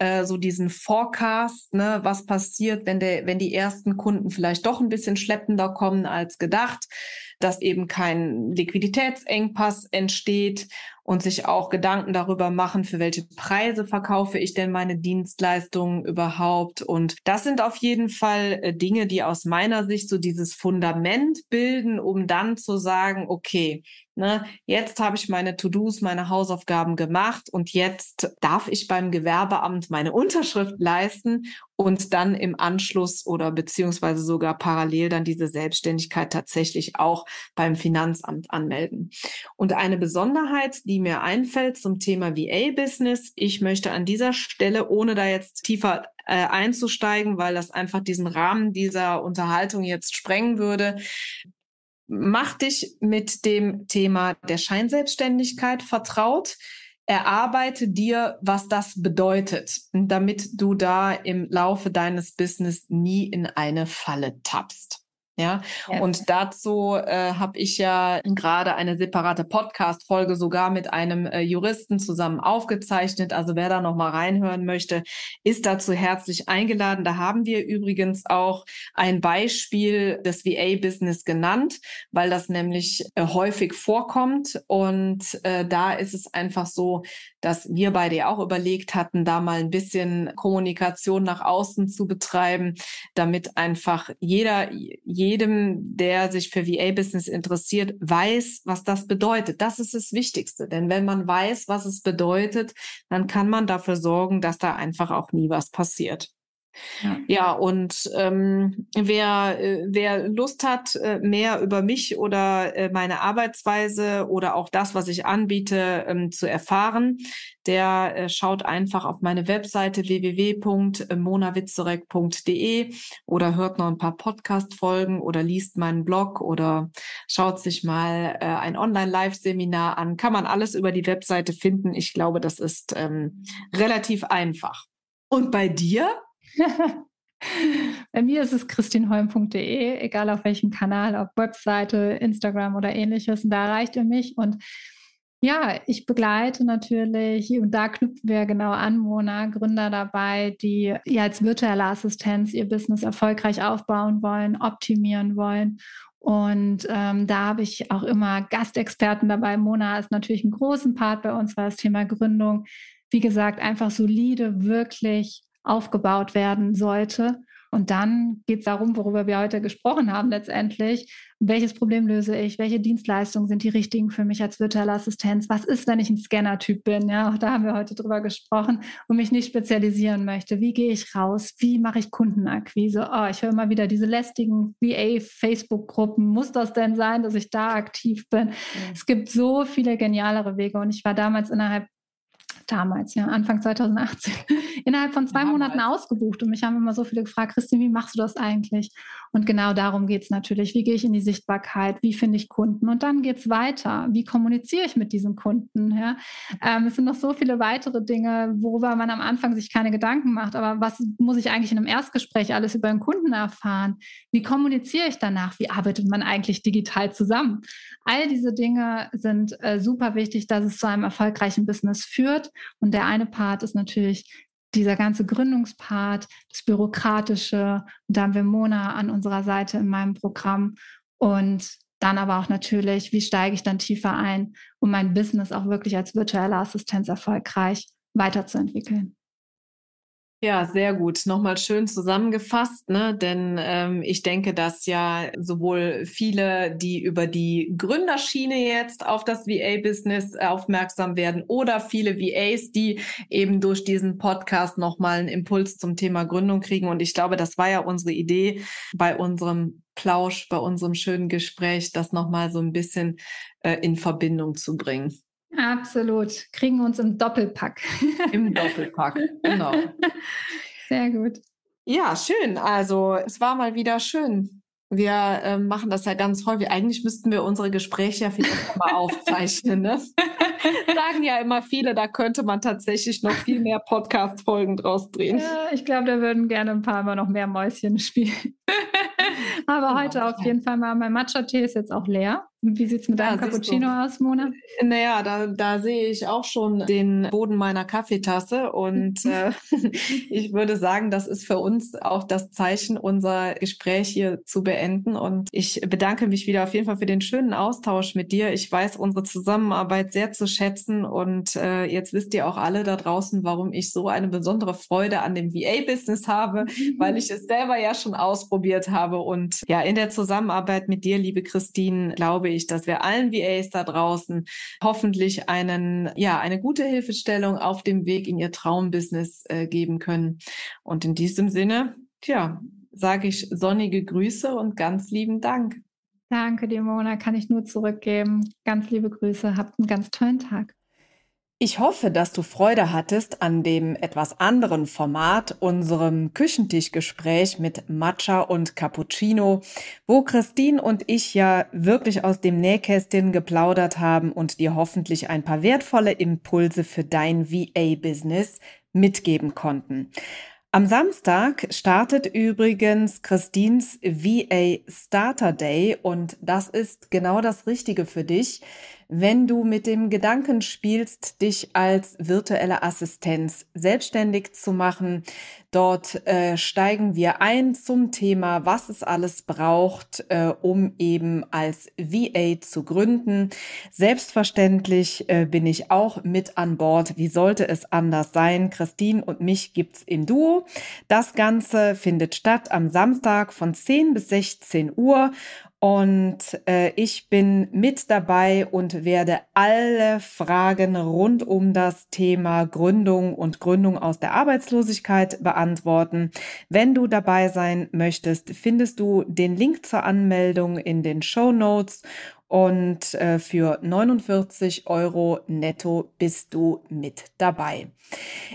äh, so diesen Forecast, ne, was passiert, wenn der, wenn die ersten Kunden vielleicht doch ein bisschen schleppender kommen als gedacht, dass eben kein Liquiditätsengpass entsteht und sich auch Gedanken darüber machen, für welche Preise verkaufe ich denn meine Dienstleistungen überhaupt. Und das sind auf jeden Fall äh, Dinge, die aus meiner Sicht so dieses Fundament bilden, um dann zu sagen, okay, Ne, jetzt habe ich meine To-Dos, meine Hausaufgaben gemacht und jetzt darf ich beim Gewerbeamt meine Unterschrift leisten und dann im Anschluss oder beziehungsweise sogar parallel dann diese Selbstständigkeit tatsächlich auch beim Finanzamt anmelden. Und eine Besonderheit, die mir einfällt zum Thema VA-Business, ich möchte an dieser Stelle, ohne da jetzt tiefer äh, einzusteigen, weil das einfach diesen Rahmen dieser Unterhaltung jetzt sprengen würde, mach dich mit dem Thema der Scheinselbstständigkeit vertraut. Erarbeite dir, was das bedeutet, damit du da im Laufe deines Business nie in eine Falle tappst. Ja, yes. und dazu äh, habe ich ja gerade eine separate Podcast-Folge sogar mit einem äh, Juristen zusammen aufgezeichnet. Also wer da noch mal reinhören möchte, ist dazu herzlich eingeladen. Da haben wir übrigens auch ein Beispiel des VA-Business genannt, weil das nämlich äh, häufig vorkommt. Und äh, da ist es einfach so, dass wir beide ja auch überlegt hatten, da mal ein bisschen Kommunikation nach außen zu betreiben, damit einfach jeder, jedem, der sich für VA-Business interessiert, weiß, was das bedeutet. Das ist das Wichtigste. Denn wenn man weiß, was es bedeutet, dann kann man dafür sorgen, dass da einfach auch nie was passiert. Ja. ja, und ähm, wer, äh, wer Lust hat, äh, mehr über mich oder äh, meine Arbeitsweise oder auch das, was ich anbiete, ähm, zu erfahren, der äh, schaut einfach auf meine Webseite www.monawitzorek.de oder hört noch ein paar Podcast-Folgen oder liest meinen Blog oder schaut sich mal äh, ein Online-Live-Seminar an. Kann man alles über die Webseite finden. Ich glaube, das ist ähm, relativ einfach. Und bei dir? (laughs) Bei mir ist es christinholm.de, egal auf welchem Kanal, auf Webseite, Instagram oder ähnliches. Und da erreicht ihr mich. Und ja, ich begleite natürlich, und da knüpfen wir genau an, Mona, Gründer dabei, die ja als virtuelle Assistenz ihr Business erfolgreich aufbauen wollen, optimieren wollen. Und ähm, da habe ich auch immer Gastexperten dabei. Mona ist natürlich einen großen Part bei uns, war das Thema Gründung. Wie gesagt, einfach solide, wirklich aufgebaut werden sollte. Und dann geht es darum, worüber wir heute gesprochen haben letztendlich. Welches Problem löse ich? Welche Dienstleistungen sind die richtigen für mich als virtuelle Assistenz? Was ist, wenn ich ein Scanner-Typ bin? Ja, auch da haben wir heute drüber gesprochen und mich nicht spezialisieren möchte. Wie gehe ich raus? Wie mache ich Kundenakquise? Oh, ich höre immer wieder diese lästigen VA-Facebook-Gruppen. Muss das denn sein, dass ich da aktiv bin? Mhm. Es gibt so viele genialere Wege und ich war damals innerhalb damals, ja, Anfang 2018, (laughs) innerhalb von zwei ja, Monaten ausgebucht. Und mich haben immer so viele gefragt, Christine, wie machst du das eigentlich? Und genau darum geht es natürlich. Wie gehe ich in die Sichtbarkeit? Wie finde ich Kunden? Und dann geht es weiter. Wie kommuniziere ich mit diesen Kunden? Ja? Ähm, es sind noch so viele weitere Dinge, worüber man am Anfang sich keine Gedanken macht. Aber was muss ich eigentlich in einem Erstgespräch alles über den Kunden erfahren? Wie kommuniziere ich danach? Wie arbeitet man eigentlich digital zusammen? All diese Dinge sind äh, super wichtig, dass es zu einem erfolgreichen Business führt. Und der eine Part ist natürlich dieser ganze Gründungspart, das Bürokratische. Und da haben wir Mona an unserer Seite in meinem Programm. Und dann aber auch natürlich, wie steige ich dann tiefer ein, um mein Business auch wirklich als virtuelle Assistenz erfolgreich weiterzuentwickeln. Ja, sehr gut. Nochmal schön zusammengefasst, ne? denn ähm, ich denke, dass ja sowohl viele, die über die Gründerschiene jetzt auf das VA-Business aufmerksam werden oder viele VAs, die eben durch diesen Podcast nochmal einen Impuls zum Thema Gründung kriegen. Und ich glaube, das war ja unsere Idee bei unserem Plausch, bei unserem schönen Gespräch, das nochmal so ein bisschen äh, in Verbindung zu bringen. Absolut. Kriegen wir uns im Doppelpack. Im Doppelpack, genau. (laughs) Sehr gut. Ja, schön. Also es war mal wieder schön. Wir äh, machen das ja ganz häufig. Eigentlich müssten wir unsere Gespräche ja vielleicht mal aufzeichnen. Ne? (laughs) Sagen ja immer viele, da könnte man tatsächlich noch viel mehr Podcast-Folgen draus drehen. Ja, ich glaube, da würden gerne ein paar mal noch mehr Mäuschen spielen. (laughs) Aber genau. heute auf jeden Fall mal, mein Matcha-Tee ist jetzt auch leer. Wie sieht es mit deinem ja, Cappuccino aus, Mona? Naja, da, da sehe ich auch schon den Boden meiner Kaffeetasse und (laughs) äh, (laughs) ich würde sagen, das ist für uns auch das Zeichen, unser Gespräch hier zu beenden. Und ich bedanke mich wieder auf jeden Fall für den schönen Austausch mit dir. Ich weiß unsere Zusammenarbeit sehr zu schätzen und äh, jetzt wisst ihr auch alle da draußen, warum ich so eine besondere Freude an dem VA-Business habe, (laughs) weil ich es selber ja schon ausprobiert habe und ja, in der Zusammenarbeit mit dir, liebe Christine, glaube ich, dass wir allen VAs da draußen hoffentlich einen, ja, eine gute Hilfestellung auf dem Weg in ihr Traumbusiness äh, geben können. Und in diesem Sinne, tja, sage ich sonnige Grüße und ganz lieben Dank. Danke dir, Mona, kann ich nur zurückgeben. Ganz liebe Grüße, habt einen ganz tollen Tag. Ich hoffe, dass du Freude hattest an dem etwas anderen Format, unserem Küchentischgespräch mit Matcha und Cappuccino, wo Christine und ich ja wirklich aus dem Nähkästchen geplaudert haben und dir hoffentlich ein paar wertvolle Impulse für dein VA-Business mitgeben konnten. Am Samstag startet übrigens Christines VA Starter Day und das ist genau das Richtige für dich wenn du mit dem Gedanken spielst, dich als virtuelle Assistenz selbstständig zu machen. Dort äh, steigen wir ein zum Thema, was es alles braucht, äh, um eben als VA zu gründen. Selbstverständlich äh, bin ich auch mit an Bord. Wie sollte es anders sein? Christine und mich gibt's im Duo. Das Ganze findet statt am Samstag von 10 bis 16 Uhr und äh, ich bin mit dabei und werde alle Fragen rund um das Thema Gründung und Gründung aus der Arbeitslosigkeit beantworten. Wenn du dabei sein möchtest, findest du den Link zur Anmeldung in den Show Notes und äh, für 49 Euro netto bist du mit dabei.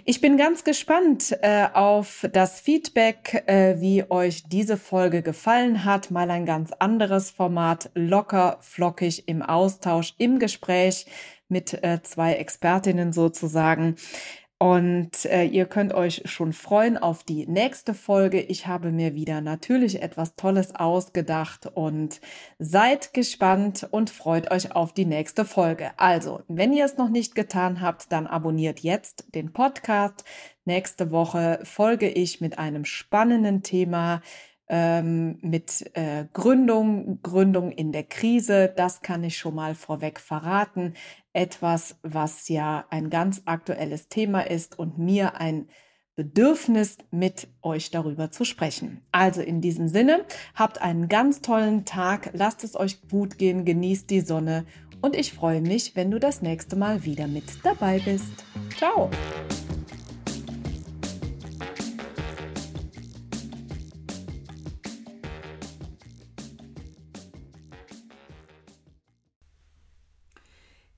Ich bin ganz gespannt äh, auf das Feedback, äh, wie euch diese Folge gefallen hat. Mal ein ganz anderes Format, locker, flockig im Austausch, im Gespräch mit äh, zwei Expertinnen sozusagen. Und äh, ihr könnt euch schon freuen auf die nächste Folge. Ich habe mir wieder natürlich etwas Tolles ausgedacht und seid gespannt und freut euch auf die nächste Folge. Also, wenn ihr es noch nicht getan habt, dann abonniert jetzt den Podcast. Nächste Woche folge ich mit einem spannenden Thema ähm, mit äh, Gründung, Gründung in der Krise. Das kann ich schon mal vorweg verraten. Etwas, was ja ein ganz aktuelles Thema ist und mir ein Bedürfnis, mit euch darüber zu sprechen. Also in diesem Sinne, habt einen ganz tollen Tag, lasst es euch gut gehen, genießt die Sonne und ich freue mich, wenn du das nächste Mal wieder mit dabei bist. Ciao!